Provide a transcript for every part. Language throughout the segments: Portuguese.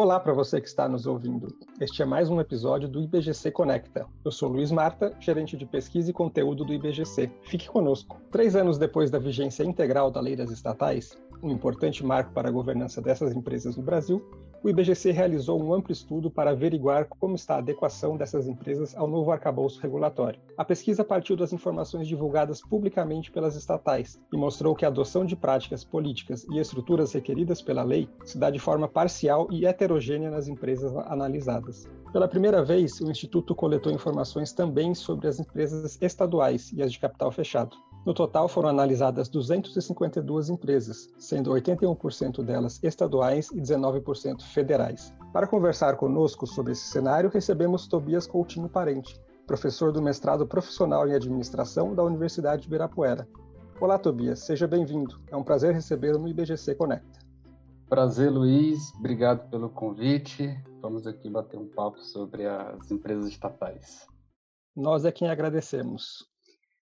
Olá para você que está nos ouvindo. Este é mais um episódio do IBGC Conecta. Eu sou Luiz Marta, gerente de pesquisa e conteúdo do IBGC. Fique conosco. Três anos depois da vigência integral da lei das estatais, um importante marco para a governança dessas empresas no Brasil, o IBGC realizou um amplo estudo para averiguar como está a adequação dessas empresas ao novo arcabouço regulatório. A pesquisa partiu das informações divulgadas publicamente pelas estatais e mostrou que a adoção de práticas políticas e estruturas requeridas pela lei se dá de forma parcial e heterogênea nas empresas analisadas. Pela primeira vez, o Instituto coletou informações também sobre as empresas estaduais e as de capital fechado. No total, foram analisadas 252 empresas, sendo 81% delas estaduais e 19% federais. Para conversar conosco sobre esse cenário, recebemos Tobias Coutinho Parente, professor do mestrado profissional em administração da Universidade de Ibirapuera. Olá, Tobias, seja bem-vindo. É um prazer recebê-lo no IBGC Conecta. Prazer, Luiz. Obrigado pelo convite. Vamos aqui bater um papo sobre as empresas estatais. Nós é quem agradecemos.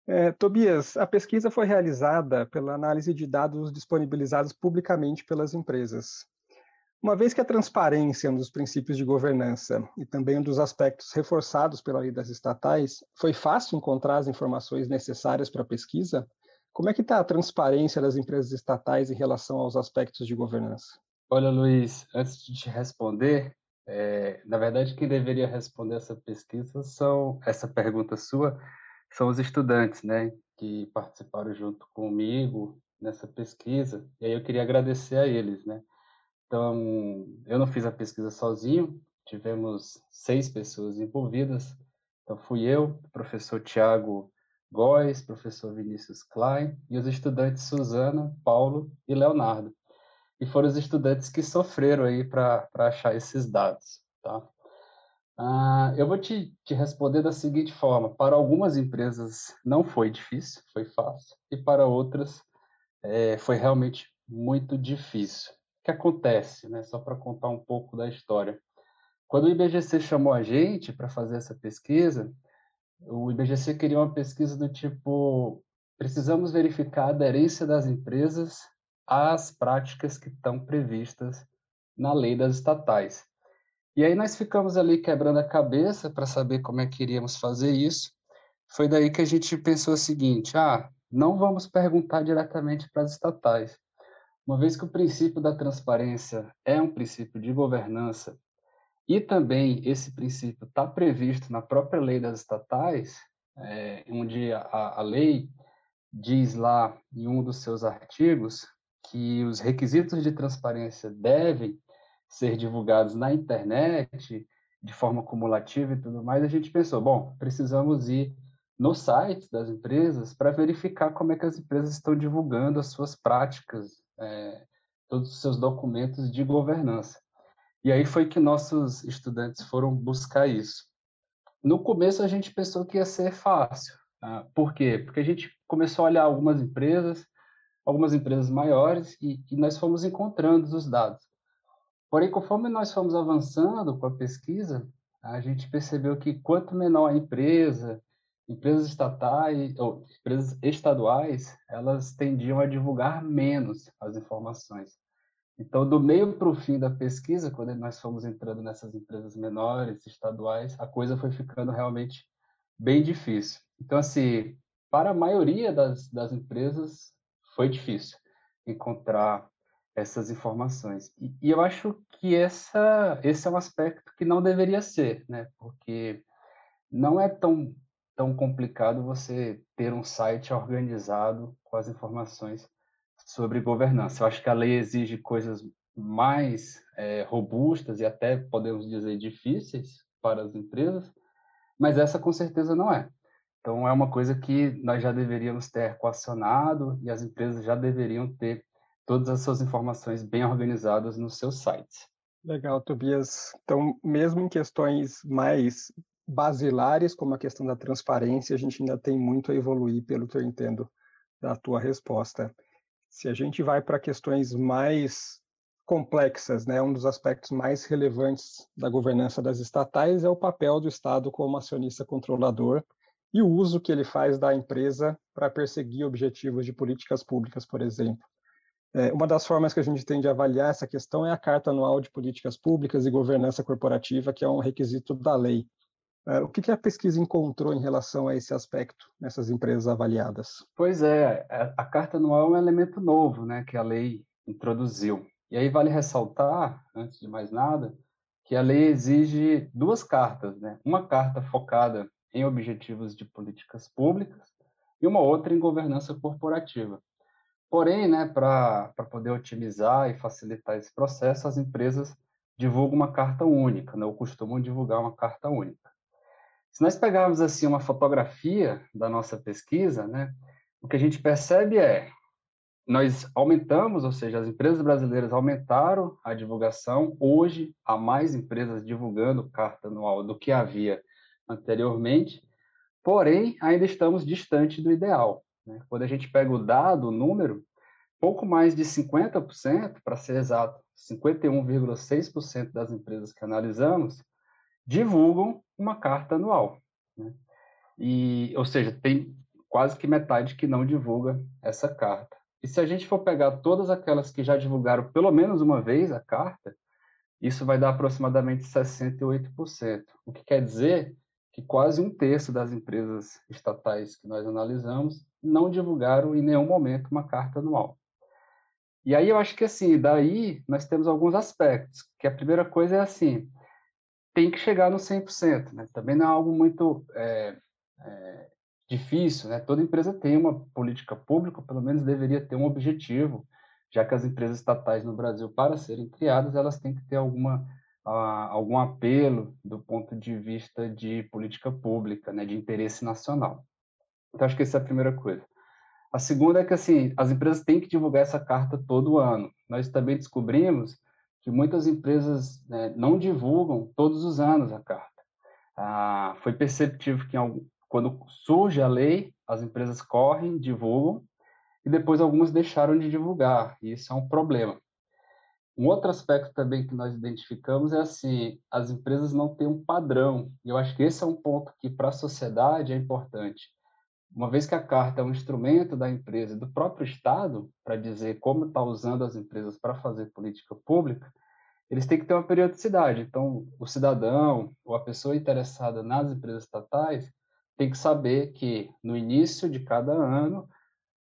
É, Tobias, a pesquisa foi realizada pela análise de dados disponibilizados publicamente pelas empresas. Uma vez que a transparência é um dos princípios de governança e também um dos aspectos reforçados pela lei das estatais, foi fácil encontrar as informações necessárias para a pesquisa? Como é que está a transparência das empresas estatais em relação aos aspectos de governança? Olha, Luiz, antes de te responder, é, na verdade, quem deveria responder essa pesquisa são essa pergunta sua são os estudantes, né, que participaram junto comigo nessa pesquisa. E aí eu queria agradecer a eles, né. Então, eu não fiz a pesquisa sozinho, tivemos seis pessoas envolvidas. Então, fui eu, professor Tiago Góes, professor Vinícius Klein e os estudantes Suzana, Paulo e Leonardo. E foram os estudantes que sofreram aí para achar esses dados, tá? Ah, eu vou te, te responder da seguinte forma: para algumas empresas não foi difícil, foi fácil, e para outras é, foi realmente muito difícil. O que acontece, né? Só para contar um pouco da história. Quando o IBGC chamou a gente para fazer essa pesquisa, o IBGC queria uma pesquisa do tipo: precisamos verificar a aderência das empresas às práticas que estão previstas na lei das estatais. E aí nós ficamos ali quebrando a cabeça para saber como é que iríamos fazer isso. Foi daí que a gente pensou o seguinte: ah, não vamos perguntar diretamente para as estatais. Uma vez que o princípio da transparência é um princípio de governança e também esse princípio está previsto na própria lei das estatais, é, onde a, a lei diz lá em um dos seus artigos que os requisitos de transparência devem ser divulgados na internet de forma cumulativa e tudo mais, a gente pensou, bom, precisamos ir no site das empresas para verificar como é que as empresas estão divulgando as suas práticas, é, todos os seus documentos de governança. E aí foi que nossos estudantes foram buscar isso. No começo a gente pensou que ia ser fácil. Tá? Por quê? Porque a gente começou a olhar algumas empresas, algumas empresas maiores, e, e nós fomos encontrando os dados. Porém, conforme nós fomos avançando com a pesquisa, a gente percebeu que quanto menor a empresa, empresas estatais ou empresas estaduais, elas tendiam a divulgar menos as informações. Então, do meio para o fim da pesquisa, quando nós fomos entrando nessas empresas menores, estaduais, a coisa foi ficando realmente bem difícil. Então, assim, para a maioria das, das empresas, foi difícil encontrar essas informações. E, e, eu acho que essa, esse é um aspecto que não deveria ser, né? Porque não é tão, tão complicado você ter um site organizado com as informações sobre governança. Eu acho que a lei exige coisas mais é, robustas e até, podemos dizer, difíceis para as empresas, mas essa com certeza não é. Então, é uma coisa que nós já deveríamos ter equacionado e as empresas já deveriam ter todas as suas informações bem organizadas no seu site. Legal, Tobias. Então, mesmo em questões mais basilares, como a questão da transparência, a gente ainda tem muito a evoluir, pelo que eu entendo da tua resposta. Se a gente vai para questões mais complexas, né, um dos aspectos mais relevantes da governança das estatais é o papel do Estado como acionista controlador e o uso que ele faz da empresa para perseguir objetivos de políticas públicas, por exemplo. É, uma das formas que a gente tem de avaliar essa questão é a Carta Anual de Políticas Públicas e Governança Corporativa, que é um requisito da lei. É, o que a pesquisa encontrou em relação a esse aspecto nessas empresas avaliadas? Pois é, a Carta Anual é um elemento novo né, que a lei introduziu. E aí vale ressaltar, antes de mais nada, que a lei exige duas cartas, né? Uma carta focada em objetivos de políticas públicas e uma outra em governança corporativa. Porém, né, para poder otimizar e facilitar esse processo, as empresas divulgam uma carta única, né, ou costumam divulgar uma carta única. Se nós pegarmos assim uma fotografia da nossa pesquisa, né, o que a gente percebe é nós aumentamos, ou seja, as empresas brasileiras aumentaram a divulgação. Hoje, há mais empresas divulgando carta anual do que havia anteriormente, porém, ainda estamos distante do ideal. Né? Quando a gente pega o dado, o número, pouco mais de 50%, para ser exato, 51,6% das empresas que analisamos divulgam uma carta anual. Né? E, ou seja, tem quase que metade que não divulga essa carta. E se a gente for pegar todas aquelas que já divulgaram pelo menos uma vez a carta, isso vai dar aproximadamente 68%. O que quer dizer que quase um terço das empresas estatais que nós analisamos não divulgaram em nenhum momento uma carta anual. E aí eu acho que assim, daí nós temos alguns aspectos, que a primeira coisa é assim, tem que chegar no 100%, né? Também não é algo muito é, é, difícil, né? Toda empresa tem uma política pública, pelo menos deveria ter um objetivo, já que as empresas estatais no Brasil, para serem criadas, elas têm que ter alguma algum apelo do ponto de vista de política pública, né, de interesse nacional. Então, acho que essa é a primeira coisa. A segunda é que, assim, as empresas têm que divulgar essa carta todo ano. Nós também descobrimos que muitas empresas né, não divulgam todos os anos a carta. Ah, foi perceptível que algum, quando surge a lei, as empresas correm, divulgam, e depois algumas deixaram de divulgar, e isso é um problema. Um outro aspecto também que nós identificamos é assim, as empresas não têm um padrão. E eu acho que esse é um ponto que para a sociedade é importante. Uma vez que a carta é um instrumento da empresa e do próprio Estado para dizer como está usando as empresas para fazer política pública, eles têm que ter uma periodicidade. Então, o cidadão ou a pessoa interessada nas empresas estatais tem que saber que no início de cada ano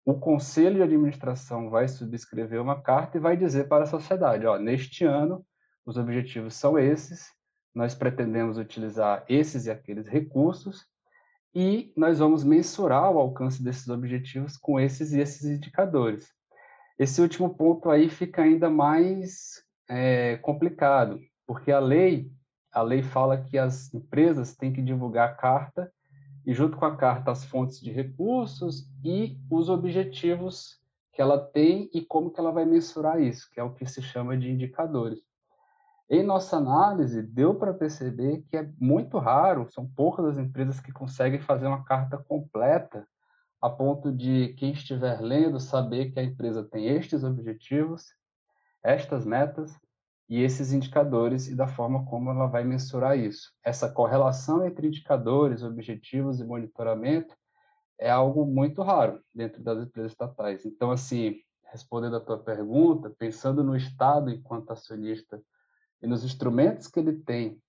o conselho de administração vai subscrever uma carta e vai dizer para a sociedade, ó, neste ano os objetivos são esses, nós pretendemos utilizar esses e aqueles recursos e nós vamos mensurar o alcance desses objetivos com esses e esses indicadores. Esse último ponto aí fica ainda mais é, complicado, porque a lei a lei fala que as empresas têm que divulgar a carta e junto com a carta as fontes de recursos e os objetivos que ela tem e como que ela vai mensurar isso, que é o que se chama de indicadores. Em nossa análise, deu para perceber que é muito raro, são poucas as empresas que conseguem fazer uma carta completa a ponto de quem estiver lendo saber que a empresa tem estes objetivos, estas metas e esses indicadores e da forma como ela vai mensurar isso. Essa correlação entre indicadores, objetivos e monitoramento é algo muito raro dentro das empresas estatais. Então, assim, respondendo a tua pergunta, pensando no Estado enquanto acionista e nos instrumentos que ele tem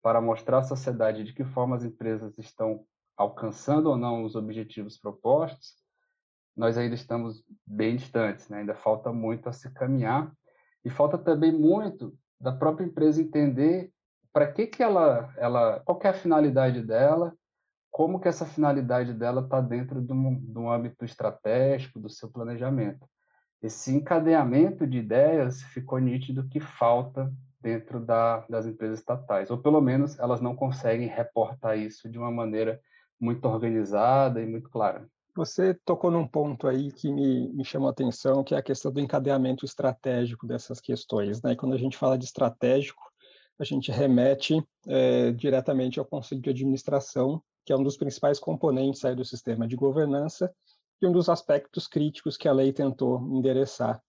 para mostrar à sociedade de que forma as empresas estão alcançando ou não os objetivos propostos, nós ainda estamos bem distantes, né? ainda falta muito a se caminhar e falta também muito da própria empresa entender para que que ela, ela, qual é a finalidade dela, como que essa finalidade dela está dentro de um, de um âmbito estratégico do seu planejamento. Esse encadeamento de ideias ficou nítido que falta dentro da, das empresas estatais, ou pelo menos elas não conseguem reportar isso de uma maneira muito organizada e muito clara. Você tocou num ponto aí que me, me chamou a atenção, que é a questão do encadeamento estratégico dessas questões. Né? E quando a gente fala de estratégico, a gente remete é, diretamente ao Conselho de Administração, que é um dos principais componentes aí do sistema de governança e um dos aspectos críticos que a lei tentou endereçar.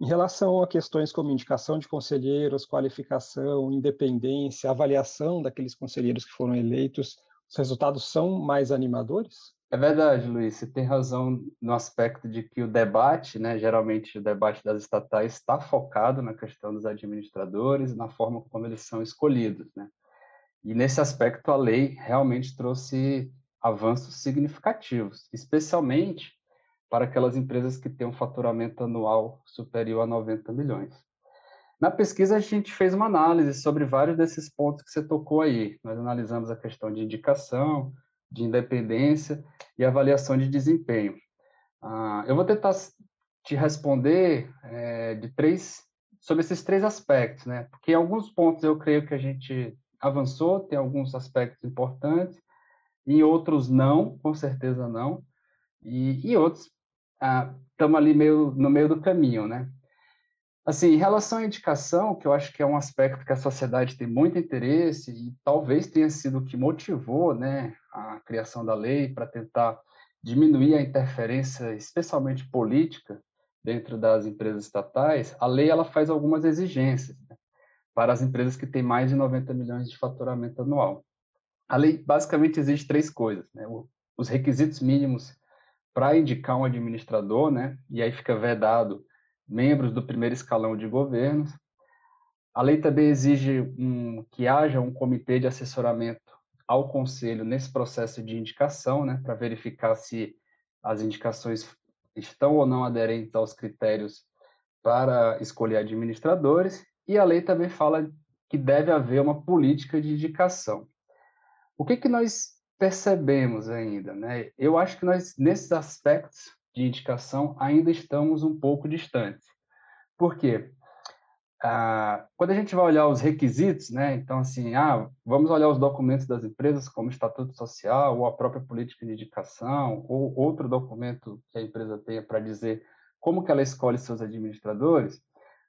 Em relação a questões como indicação de conselheiros, qualificação, independência, avaliação daqueles conselheiros que foram eleitos, os resultados são mais animadores? É verdade, Luiz, você tem razão no aspecto de que o debate, né, geralmente o debate das estatais está focado na questão dos administradores, na forma como eles são escolhidos, né? E nesse aspecto a lei realmente trouxe avanços significativos, especialmente para aquelas empresas que têm um faturamento anual superior a 90 milhões. Na pesquisa, a gente fez uma análise sobre vários desses pontos que você tocou aí. Nós analisamos a questão de indicação, de independência e avaliação de desempenho. Ah, eu vou tentar te responder é, de três sobre esses três aspectos, né? Porque em alguns pontos eu creio que a gente avançou, tem alguns aspectos importantes, em outros não, com certeza não, e, e outros estamos ah, ali meio no meio do caminho, né? Assim, em relação à indicação, que eu acho que é um aspecto que a sociedade tem muito interesse e talvez tenha sido o que motivou né, a criação da lei para tentar diminuir a interferência, especialmente política, dentro das empresas estatais, a lei ela faz algumas exigências né, para as empresas que têm mais de 90 milhões de faturamento anual. A lei basicamente exige três coisas: né, os requisitos mínimos para indicar um administrador, né, e aí fica vedado membros do primeiro escalão de governos. A lei também exige um, que haja um comitê de assessoramento ao conselho nesse processo de indicação, né, para verificar se as indicações estão ou não aderentes aos critérios para escolher administradores. E a lei também fala que deve haver uma política de indicação. O que, que nós percebemos ainda? Né? Eu acho que nós, nesses aspectos, de indicação ainda estamos um pouco distantes. Por quê? Ah, quando a gente vai olhar os requisitos, né, então assim, ah, vamos olhar os documentos das empresas, como o estatuto social, ou a própria política de indicação, ou outro documento que a empresa tenha para dizer como que ela escolhe seus administradores,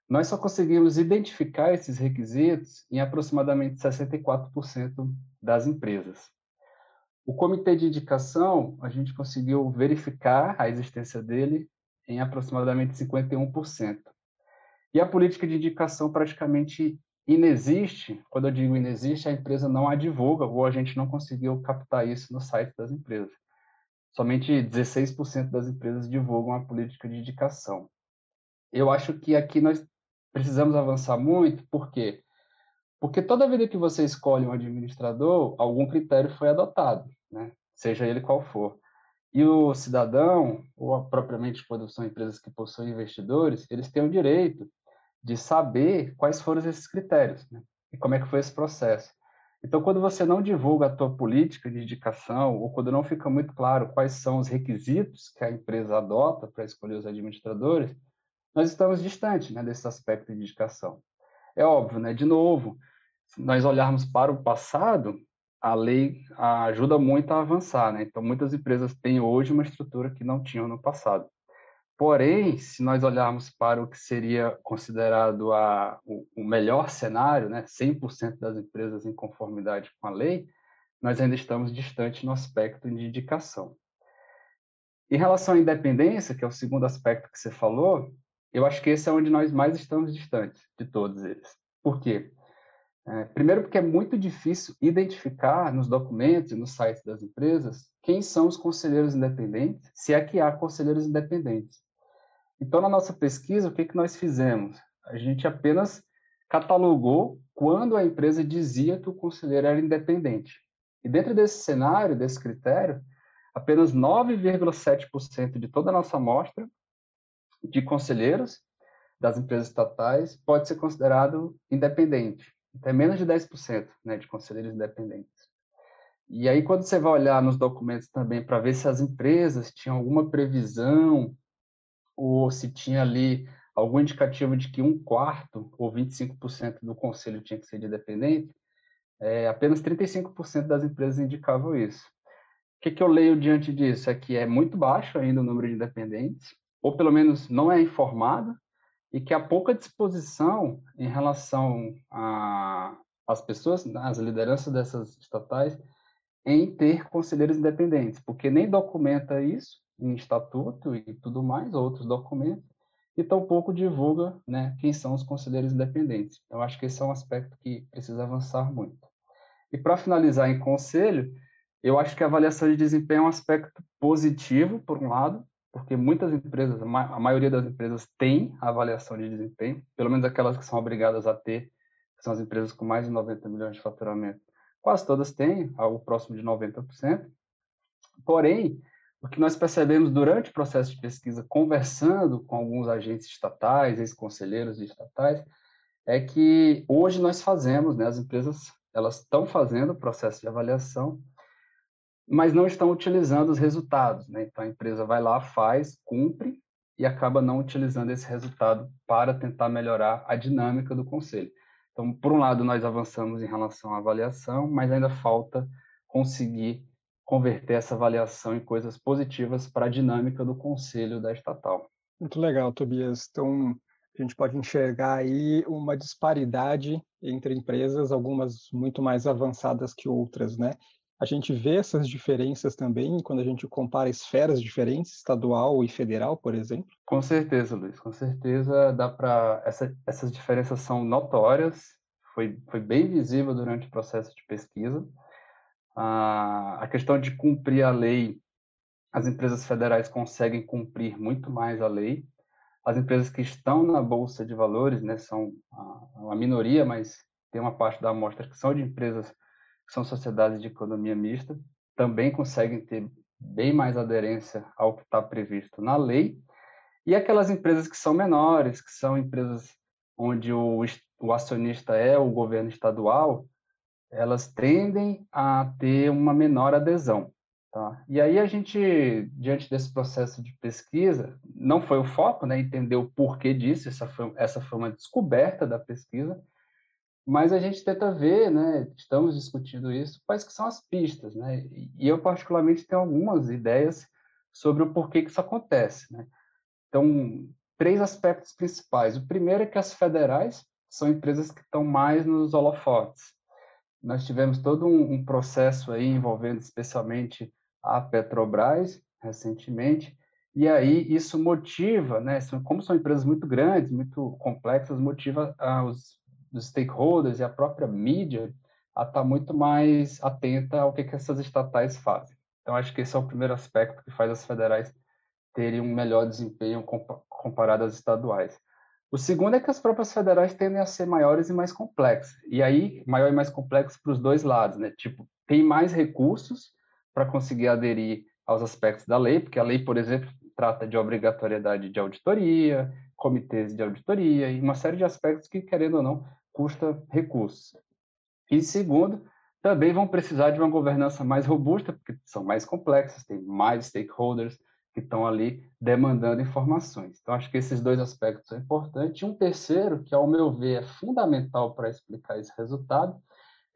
nós só conseguimos identificar esses requisitos em aproximadamente 64% das empresas. O comitê de indicação, a gente conseguiu verificar a existência dele em aproximadamente 51%. E a política de indicação praticamente inexiste. Quando eu digo inexiste, a empresa não a divulga ou a gente não conseguiu captar isso no site das empresas. Somente 16% das empresas divulgam a política de indicação. Eu acho que aqui nós precisamos avançar muito, por quê? Porque toda vida que você escolhe um administrador, algum critério foi adotado né? seja ele qual for. E o cidadão, ou propriamente quando são empresas que possuem investidores, eles têm o direito de saber quais foram esses critérios né? e como é que foi esse processo. Então, quando você não divulga a tua política de indicação, ou quando não fica muito claro quais são os requisitos que a empresa adota para escolher os administradores, nós estamos distantes né, desse aspecto de indicação. É óbvio, né? De novo, se nós olharmos para o passado, a lei ajuda muito a avançar, né? Então, muitas empresas têm hoje uma estrutura que não tinham no passado. Porém, se nós olharmos para o que seria considerado a, o, o melhor cenário, né, 100% das empresas em conformidade com a lei, nós ainda estamos distantes no aspecto de indicação. Em relação à independência, que é o segundo aspecto que você falou, eu acho que esse é onde nós mais estamos distantes de todos eles. Por quê? É, primeiro, porque é muito difícil identificar nos documentos e nos sites das empresas quem são os conselheiros independentes, se é que há conselheiros independentes. Então, na nossa pesquisa, o que, que nós fizemos? A gente apenas catalogou quando a empresa dizia que o conselheiro era independente. E dentro desse cenário, desse critério, apenas 9,7% de toda a nossa amostra de conselheiros das empresas estatais pode ser considerado independente até menos de 10% né, de conselheiros independentes. E aí, quando você vai olhar nos documentos também para ver se as empresas tinham alguma previsão ou se tinha ali algum indicativo de que um quarto ou 25% do conselho tinha que ser de dependente, é, apenas 35% das empresas indicavam isso. O que, que eu leio diante disso? É que é muito baixo ainda o número de independentes, ou pelo menos não é informado, e que há pouca disposição em relação às pessoas, às lideranças dessas estatais, em ter conselheiros independentes, porque nem documenta isso em estatuto e tudo mais, outros documentos, e tampouco divulga né, quem são os conselheiros independentes. Eu acho que esse é um aspecto que precisa avançar muito. E para finalizar em conselho, Eu acho que a avaliação de desempenho é um aspecto positivo, por um lado, porque muitas empresas, a maioria das empresas tem avaliação de desempenho, pelo menos aquelas que são obrigadas a ter, que são as empresas com mais de 90 milhões de faturamento. Quase todas têm, algo próximo de 90%. Porém, o que nós percebemos durante o processo de pesquisa, conversando com alguns agentes estatais, ex-conselheiros estatais, é que hoje nós fazemos, né, as empresas elas estão fazendo o processo de avaliação, mas não estão utilizando os resultados. Né? Então a empresa vai lá, faz, cumpre e acaba não utilizando esse resultado para tentar melhorar a dinâmica do conselho. Então, por um lado, nós avançamos em relação à avaliação, mas ainda falta conseguir converter essa avaliação em coisas positivas para a dinâmica do conselho da estatal. Muito legal, Tobias. Então, a gente pode enxergar aí uma disparidade entre empresas, algumas muito mais avançadas que outras, né? A gente vê essas diferenças também quando a gente compara esferas diferentes, estadual e federal, por exemplo? Com certeza, Luiz, com certeza dá para essa, essas diferenças são notórias, foi, foi bem visível durante o processo de pesquisa. Ah, a questão de cumprir a lei, as empresas federais conseguem cumprir muito mais a lei, as empresas que estão na bolsa de valores, né, são uma minoria, mas tem uma parte da amostra que são de empresas que são sociedades de economia mista, também conseguem ter bem mais aderência ao que está previsto na lei. E aquelas empresas que são menores, que são empresas onde o, o acionista é o governo estadual, elas tendem a ter uma menor adesão. Tá? E aí a gente, diante desse processo de pesquisa, não foi o foco, né, entender o porquê disso, essa foi, essa foi uma descoberta da pesquisa, mas a gente tenta ver, né, estamos discutindo isso, quais que são as pistas, né, e eu particularmente tenho algumas ideias sobre o porquê que isso acontece, né. Então, três aspectos principais. O primeiro é que as federais são empresas que estão mais nos holofotes. Nós tivemos todo um, um processo aí envolvendo especialmente a Petrobras recentemente, e aí isso motiva, né, como são empresas muito grandes, muito complexas, motiva os, os stakeholders e a própria mídia a estar tá muito mais atenta ao que, que essas estatais fazem. Então, acho que esse é o primeiro aspecto que faz as federais terem um melhor desempenho comparado às estaduais. O segundo é que as próprias federais tendem a ser maiores e mais complexas. E aí, maior e mais complexo para os dois lados, né? Tipo, tem mais recursos para conseguir aderir aos aspectos da lei, porque a lei, por exemplo, trata de obrigatoriedade de auditoria, comitês de auditoria e uma série de aspectos que, querendo ou não, custa recursos. E segundo, também vão precisar de uma governança mais robusta, porque são mais complexas, tem mais stakeholders que estão ali demandando informações. Então, acho que esses dois aspectos são importantes. E um terceiro, que ao meu ver é fundamental para explicar esse resultado,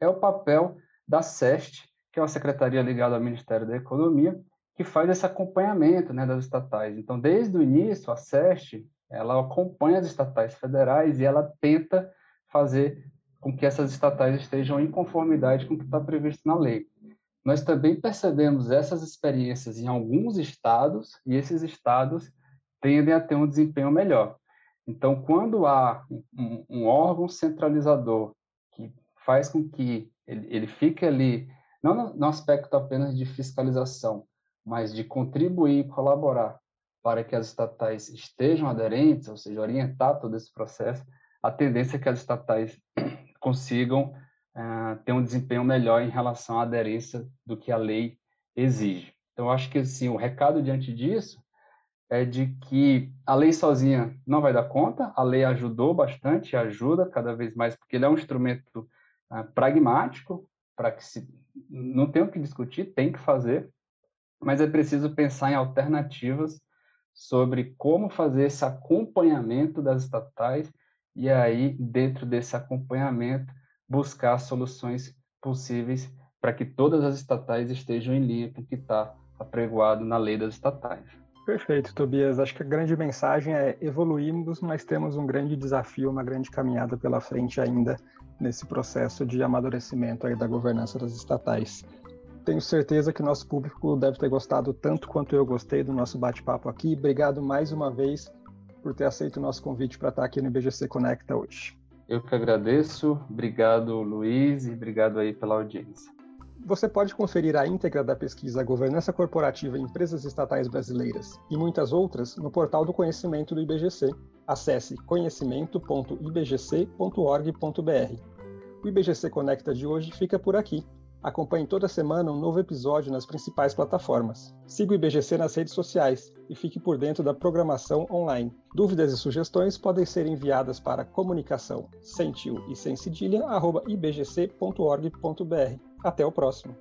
é o papel da SEST, que é uma secretaria ligada ao Ministério da Economia, que faz esse acompanhamento né, das estatais. Então, desde o início, a SEST ela acompanha as estatais federais e ela tenta fazer com que essas estatais estejam em conformidade com o que está previsto na lei. Nós também percebemos essas experiências em alguns estados e esses estados tendem a ter um desempenho melhor. Então, quando há um, um órgão centralizador que faz com que ele, ele fique ali não no, no aspecto apenas de fiscalização, mas de contribuir e colaborar para que as estatais estejam aderentes, ou seja, orientar todo esse processo, a tendência é que as estatais consigam uh, ter um desempenho melhor em relação à aderência do que a lei exige. Então, acho que assim, o recado diante disso é de que a lei sozinha não vai dar conta, a lei ajudou bastante, ajuda cada vez mais, porque ele é um instrumento uh, pragmático, para que se não tem o que discutir, tem que fazer, mas é preciso pensar em alternativas sobre como fazer esse acompanhamento das estatais e aí, dentro desse acompanhamento, buscar soluções possíveis para que todas as estatais estejam em linha com o que está apregoado na lei das estatais. Perfeito, Tobias. Acho que a grande mensagem é evoluímos, mas temos um grande desafio, uma grande caminhada pela frente ainda nesse processo de amadurecimento aí da governança das estatais. Tenho certeza que nosso público deve ter gostado tanto quanto eu gostei do nosso bate-papo aqui. Obrigado mais uma vez por ter aceito o nosso convite para estar aqui no IBGC Conecta hoje. Eu que agradeço. Obrigado, Luiz, e obrigado aí pela audiência. Você pode conferir a íntegra da pesquisa Governança Corporativa em Empresas Estatais Brasileiras e muitas outras no portal do conhecimento do IBGC. Acesse conhecimento.ibgc.org.br. O IBGC Conecta de hoje fica por aqui. Acompanhe toda semana um novo episódio nas principais plataformas. Siga o IBGC nas redes sociais e fique por dentro da programação online. Dúvidas e sugestões podem ser enviadas para comunicação sem tio e sem cedilha, ibgc.org.br. Até o próximo.